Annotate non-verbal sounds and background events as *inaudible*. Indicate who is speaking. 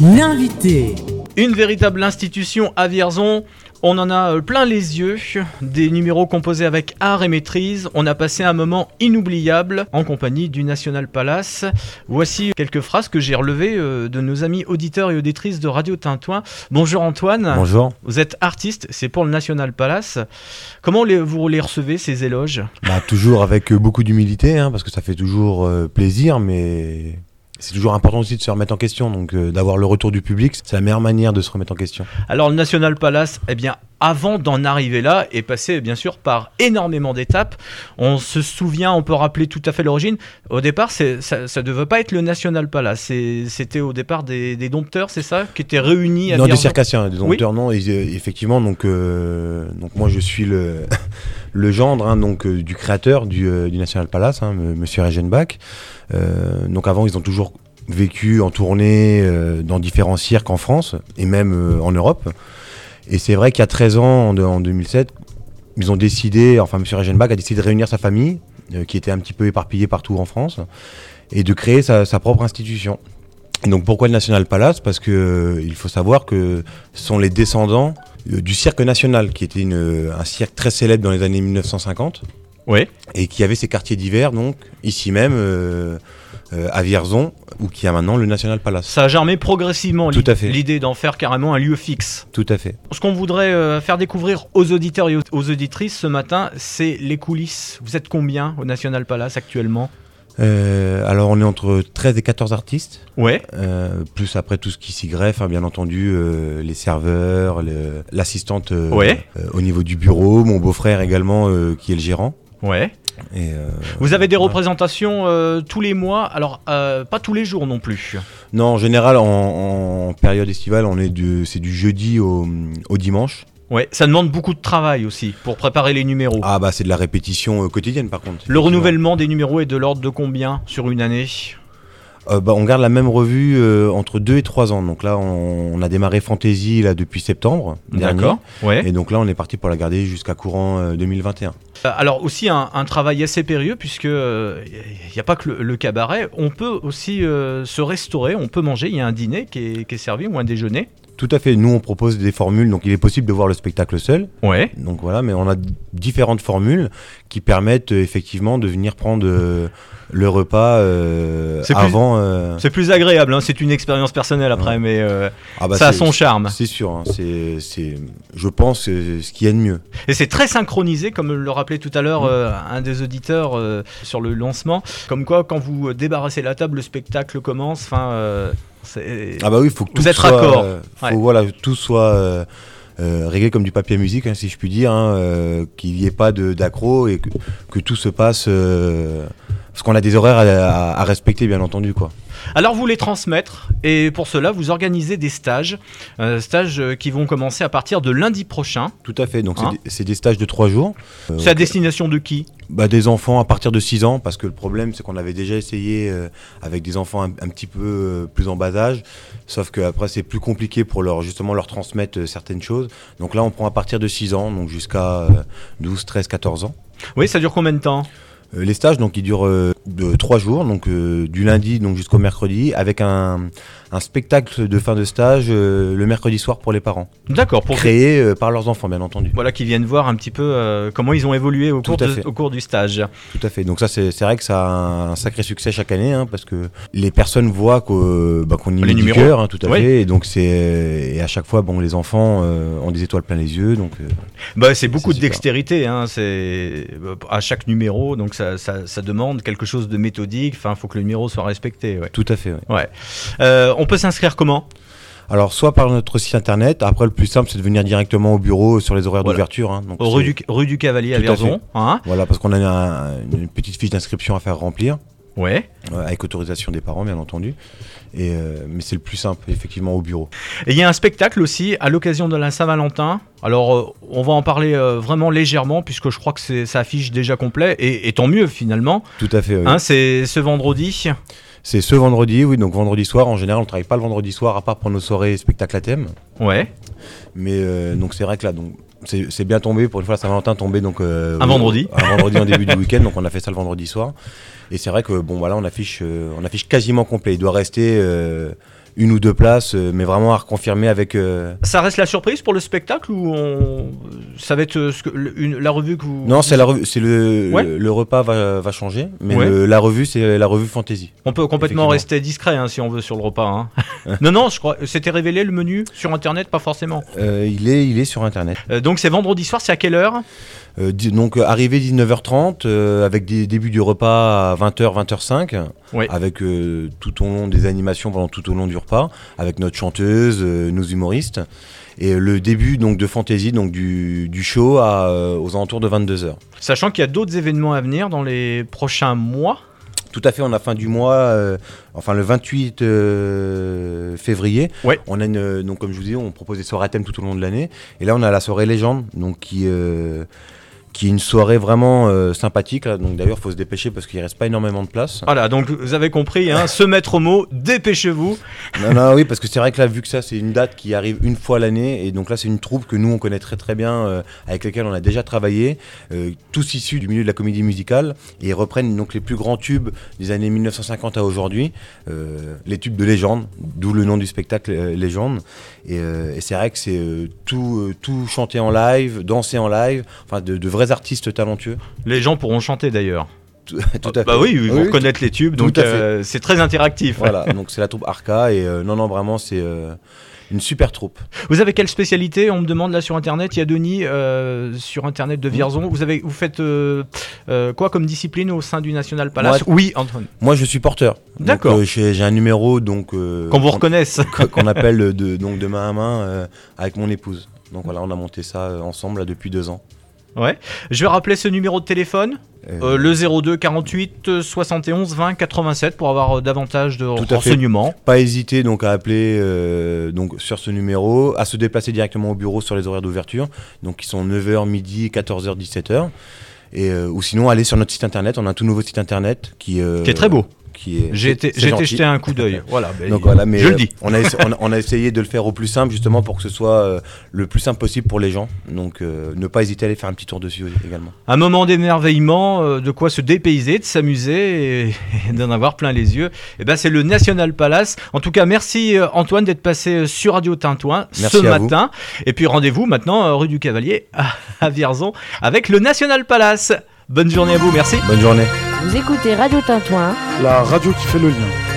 Speaker 1: L'invité.
Speaker 2: Une véritable institution à Vierzon. On en a euh, plein les yeux, des numéros composés avec art et maîtrise. On a passé un moment inoubliable en compagnie du National Palace. Voici quelques phrases que j'ai relevées euh, de nos amis auditeurs et auditrices de Radio Tintouin. Bonjour Antoine.
Speaker 3: Bonjour.
Speaker 2: Vous êtes artiste, c'est pour le National Palace. Comment les- vous les recevez ces éloges?
Speaker 3: Bah, toujours avec euh, beaucoup d'humilité, hein, parce que ça fait toujours plaisir, mais c'est toujours important aussi de se remettre en question. Donc euh, d'avoir le retour du public, c'est la meilleure manière de se remettre en question.
Speaker 2: Alors le National Palace, eh bien, avant d'en arriver là, est passé bien sûr par énormément d'étapes. On se souvient, on peut rappeler tout à fait l'origine. Au départ, ça ne devait pas être le National Palace. C'était au départ des, des dompteurs, c'est ça, qui étaient réunis à
Speaker 3: non, des circassiens, des dompteurs, non. et, euh, effectivement, donc, euh, donc moi je suis le, *laughs* le gendre hein, donc, euh, du créateur du, euh, du National Palace, hein, M- Monsieur Regenbach. Euh, donc avant, ils ont toujours vécu en tournée dans différents cirques en France et même en Europe. Et c'est vrai qu'il y a 13 ans, en, de- en 2007, ils ont décidé, enfin Monsieur Regenbach a décidé de réunir sa famille, qui était un petit peu éparpillée partout en France, et de créer sa, propre institution. Donc pourquoi le National Palace? Parce que euh, il faut savoir que ce sont les descendants du cirque national, qui était une, euh, un cirque très célèbre dans les années 1950
Speaker 2: Oui.
Speaker 3: et qui avait ses quartiers d'hiver, donc ici même euh, euh, à Vierzon, où qui a maintenant le National Palace.
Speaker 2: Ça a germé progressivement l'idée d'en faire carrément un lieu fixe.
Speaker 3: Tout à fait.
Speaker 2: Ce qu'on voudrait euh, faire découvrir aux auditeurs et aux auditrices ce matin, c'est les coulisses. Vous êtes combien au National Palace actuellement?
Speaker 3: Euh, alors on est entre 13 et 14 artistes,
Speaker 2: Ouais.
Speaker 3: euh, plus après tout ce qui s'y greffe, hein, bien entendu, euh, les serveurs, l'assistante
Speaker 2: Ouais.
Speaker 3: au niveau du bureau, mon beau-frère également qui est le gérant.
Speaker 2: Ouais.
Speaker 3: Et, euh,
Speaker 2: Vous avez des
Speaker 3: voilà.
Speaker 2: représentations euh, tous les mois, alors euh, pas tous les jours non plus.
Speaker 3: Non, en général, en, en période estivale, on est c'est du jeudi au, au dimanche.
Speaker 2: Ouais, ça demande beaucoup de travail aussi pour préparer les numéros.
Speaker 3: Ah bah c'est de la répétition euh, quotidienne par contre.
Speaker 2: Le renouvellement des numéros est de l'ordre de combien sur une année
Speaker 3: Euh, bah, on garde la même revue euh, entre 2 et 3 ans. Donc là, on, on a démarré Fantasy là depuis septembre dernier.
Speaker 2: Ouais.
Speaker 3: Et donc là, on est parti pour la garder jusqu'à courant euh, 2021.
Speaker 2: Euh, Alors aussi un, un travail assez périlleux puisque il n'y a pas que le, le cabaret, on peut aussi se restaurer, on peut manger, il y a un dîner qui est, qui est servi ou un déjeuner.
Speaker 3: Tout à fait. Nous, on propose des formules. Donc il est possible de voir le spectacle seul.
Speaker 2: Ouais.
Speaker 3: Donc voilà, mais on a différentes formules qui permettent euh, effectivement de venir prendre euh, le repas euh,
Speaker 2: C'est plus-
Speaker 3: avant.
Speaker 2: C'est plus agréable, hein, c'est une expérience personnelle après,
Speaker 3: Ouais.
Speaker 2: mais
Speaker 3: ah bah,
Speaker 2: ça a son charme.
Speaker 3: C'est sûr, hein, c'est, c'est, je pense, ce qu'il y a de mieux.
Speaker 2: Et c'est très synchronisé, comme le rappelait tout à l'heure un des auditeurs sur le lancement. Comme quoi, quand vous débarrassez la table, le spectacle commence. Enfin,
Speaker 3: Ah bah oui, il faut que
Speaker 2: Vous
Speaker 3: tout
Speaker 2: êtes
Speaker 3: soit,
Speaker 2: raccord.
Speaker 3: euh, faut,
Speaker 2: Ouais.
Speaker 3: voilà, tout soit euh, euh, réglé comme du papier à musique, hein, si je puis dire, hein, qu'il n'y ait pas d'accro et que, que tout se passe. parce qu'on a des horaires à, à- à respecter, bien entendu, quoi.
Speaker 2: Alors vous les transmettre et pour cela vous organisez des stages, euh, stages euh, qui vont commencer à partir de lundi prochain.
Speaker 3: Tout à fait. Donc
Speaker 2: Hein
Speaker 3: c'est, des, c'est des stages de trois jours. Euh,
Speaker 2: C'est à destination de qui?
Speaker 3: bah, des enfants à partir de 6 ans, parce que le problème, c'est qu'on avait déjà essayé euh, avec des enfants un, un petit peu plus en bas âge, sauf qu'après, c'est plus compliqué pour leur, justement leur transmettre certaines choses. Donc là, on prend à partir de 6 ans, donc jusqu'à euh, 12, 13, 14 ans.
Speaker 2: Oui, ça dure combien de temps?
Speaker 3: Les stages, donc, ils durent de 3 jours, donc euh, du lundi donc, jusqu'au mercredi, avec un, un spectacle de fin de stage euh, le mercredi soir pour les parents,
Speaker 2: D'accord, pour
Speaker 3: créé euh, par leurs enfants, bien entendu.
Speaker 2: voilà qui viennent voir un petit peu comment ils ont évolué au cours, de- au cours du stage.
Speaker 3: Tout à fait. Donc ça, c'est vrai que ça a un sacré succès chaque année, hein, parce que les personnes voient bah, qu'on y
Speaker 2: Les
Speaker 3: met du cœur, hein, tout à
Speaker 2: Oui.
Speaker 3: fait. Et donc c'est et à chaque fois, bon, les enfants ont des étoiles plein les yeux, donc
Speaker 2: Bah, c'est beaucoup de dextérité, hein, c'est à chaque numéro, donc ça, ça- ça demande quelque chose de méthodique. Enfin, il faut que le numéro soit respecté. ouais.
Speaker 3: tout à fait. ouais.
Speaker 2: Ouais. Euh, on peut s'inscrire comment?
Speaker 3: Alors soit par notre site internet. Après, le plus simple, c'est de venir directement au bureau sur les horaires
Speaker 2: Voilà.
Speaker 3: d'ouverture. hein.
Speaker 2: Rue du, rue du Cavalier à
Speaker 3: Tout à
Speaker 2: Vierzon. Hein
Speaker 3: Voilà, parce qu'on a un- une petite fiche d'inscription à faire remplir,
Speaker 2: ouais.
Speaker 3: euh, avec autorisation des parents, bien entendu. Et euh, mais c'est le plus simple, effectivement, au bureau.
Speaker 2: Et il y a un spectacle aussi à l'occasion de la Saint-Valentin. Alors, euh, on va en parler euh, vraiment légèrement puisque je crois que ça affiche déjà complet et, et tant mieux finalement.
Speaker 3: Tout à fait. oui.
Speaker 2: Hein, c'est ce vendredi.
Speaker 3: c'est ce vendredi, oui. Donc vendredi soir, en général, on travaille pas le vendredi soir, à part pour nos soirées spectacles à thème.
Speaker 2: Ouais.
Speaker 3: Mais donc c'est vrai que là, donc c'est bien tombé pour une fois la Saint-Valentin tombé donc euh,
Speaker 2: Un vendredi.
Speaker 3: un vendredi en début du *laughs* week-end donc on a fait ça le vendredi soir et c'est vrai que bon voilà on affiche euh, on affiche quasiment complet il doit rester euh, une ou deux places, euh, mais vraiment à reconfirmer avec. euh,
Speaker 2: Ça reste la surprise pour le spectacle ou on... ça va être euh, ce que- le- une- la revue que vous.
Speaker 3: Non, c'est la revue, c'est le,
Speaker 2: Ouais.
Speaker 3: le, le repas va, va changer, mais
Speaker 2: Ouais.
Speaker 3: le- la revue, c'est la revue fantasy.
Speaker 2: On peut complètement rester discret hein, si on veut sur le repas. hein. *laughs* *laughs* non, non, je crois. C'était révélé le menu sur internet, pas forcément.
Speaker 3: Euh, il, est, il est sur internet.
Speaker 2: Euh, donc c'est vendredi soir, c'est à quelle heure?
Speaker 3: Euh, donc, arrivé 19h30, euh, avec des débuts du repas à 20h, 20h05,
Speaker 2: Ouais.
Speaker 3: avec euh, tout au long des animations pendant tout au long du repas, avec notre chanteuse, euh, nos humoristes, et le début donc de fantasy, donc du, du show à, euh, aux alentours de 22h.
Speaker 2: Sachant qu'il y a d'autres événements à venir dans les prochains mois.
Speaker 3: Tout à fait, on a fin du mois, euh, enfin le 28 euh, février.
Speaker 2: Ouais.
Speaker 3: On a une, donc comme je vous disais, on propose des soirées à thème tout au long de l'année. Et là, on a la soirée légende, donc qui, euh, qui est une soirée vraiment euh, sympathique. là. Donc d'ailleurs, faut se dépêcher parce qu'il reste pas énormément de place.
Speaker 2: Voilà, donc vous avez compris, hein, se mettre au mot, dépêchez-vous.
Speaker 3: non, non, oui, parce que c'est vrai que là, vu que ça, c'est une date qui arrive une fois l'année, et donc là, c'est une troupe que nous, on connaît très très bien, euh, avec laquelle on a déjà travaillé, euh, tous issus du milieu de la comédie musicale, et ils reprennent donc les plus grands tubes des années 1950 à aujourd'hui, les tubes de légende, d'où le nom du spectacle Légende. Et, et c'est vrai que c'est tout, tout chanté en live, dansé en live, enfin de, de vrais artistes talentueux.
Speaker 2: Les gens pourront chanter d'ailleurs.
Speaker 3: Tout, *laughs* tout à
Speaker 2: Bah
Speaker 3: fait.
Speaker 2: oui, ils vont
Speaker 3: Oui,
Speaker 2: reconnaître les tubes, donc euh, c'est très interactif.
Speaker 3: Voilà, *laughs* donc c'est la troupe Arca, et euh, non, non, vraiment, c'est euh, une super troupe.
Speaker 2: Vous avez quelle spécialité On me demande là sur internet? Il y a Denis sur internet de Vierzon. Vous avez, vous faites quoi comme discipline au sein du National Palace? Oui, Antoine.
Speaker 3: Moi, je suis porteur.
Speaker 2: D'accord.
Speaker 3: j'ai un numéro donc
Speaker 2: Qu'on vous reconnaisse. *laughs*
Speaker 3: qu'on appelle de, donc de main à main avec mon épouse. Donc voilà, on a monté ça ensemble là, depuis deux ans.
Speaker 2: Ouais. Je vais rappeler ce numéro de téléphone,
Speaker 3: Euh,
Speaker 2: euh, le 02 48 euh, 71 20 87 pour avoir euh, davantage de
Speaker 3: Tout à fait.
Speaker 2: renseignements.
Speaker 3: Pas hésiter donc à appeler euh, donc sur ce numéro, à se déplacer directement au bureau sur les horaires d'ouverture, donc qui sont 9h, midi, 14h, 17h. Et, ou sinon aller sur notre site internet, on a un tout nouveau site internet qui,
Speaker 2: Qui est très beau.
Speaker 3: Qui est,
Speaker 2: J'ai été, jeter un coup d'œil. *laughs* Voilà. ben,
Speaker 3: Donc voilà, mais
Speaker 2: je le
Speaker 3: euh,
Speaker 2: dis.
Speaker 3: On, a, on, a, on a essayé de le faire au plus simple justement pour que ce soit euh, le plus simple possible pour les gens. Donc euh, ne pas hésiter à aller faire un petit tour dessus également.
Speaker 2: Un moment d'émerveillement, de quoi se dépayser, de s'amuser et, et d'en avoir plein les yeux. Et ben c'est le National Palace. En tout cas, merci Antoine d'être passé sur Radio Tintouin
Speaker 3: Merci
Speaker 2: ce
Speaker 3: vous.
Speaker 2: matin. Et puis rendez-vous maintenant rue du Cavalier à, à Vierzon avec le National Palace. Bonne journée à vous, merci.
Speaker 3: Bonne journée.
Speaker 1: Vous écoutez Radio Tintouin
Speaker 4: La radio qui fait le lien.